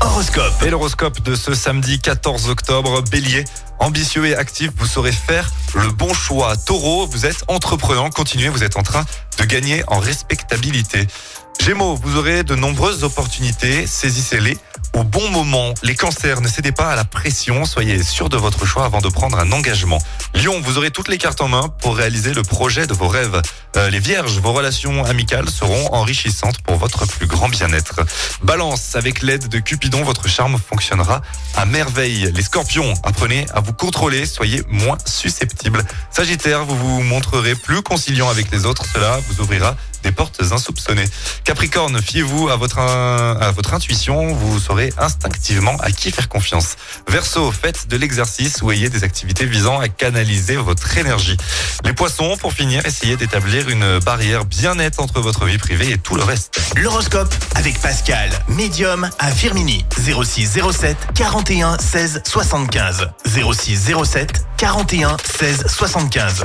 Horoscope. Et l'horoscope de ce samedi 14 octobre, bélier. Ambitieux et actif, vous saurez faire le bon choix. Taureau, vous êtes entreprenant, continuez, vous êtes en train de gagner en respectabilité. Gémeaux, vous aurez de nombreuses opportunités, saisissez-les au bon moment. Les cancers, ne cédez pas à la pression, soyez sûr de votre choix avant de prendre un engagement. Lion, vous aurez toutes les cartes en main pour réaliser le projet de vos rêves. Euh, les vierges, vos relations amicales seront enrichissantes pour votre plus grand bien-être. Balance, avec l'aide de Cupidon, votre charme fonctionnera à merveille. Les scorpions, apprenez à vous contrôler, soyez moins susceptibles. Sagittaire, vous vous montrerez plus conciliant avec les autres, cela vous ouvrira des portes insoupçonnées. Capricorne, fiez-vous à votre, à votre intuition, vous saurez instinctivement à qui faire confiance. Verseau, faites de l'exercice ou ayez des activités visant à canaliser votre énergie. Les poissons, pour finir, essayez d'établir une barrière bien nette entre votre vie privée et tout le reste. L'horoscope avec Pascal, médium à Firmini. 06 07 41 16 75. 06 07 41 16 75.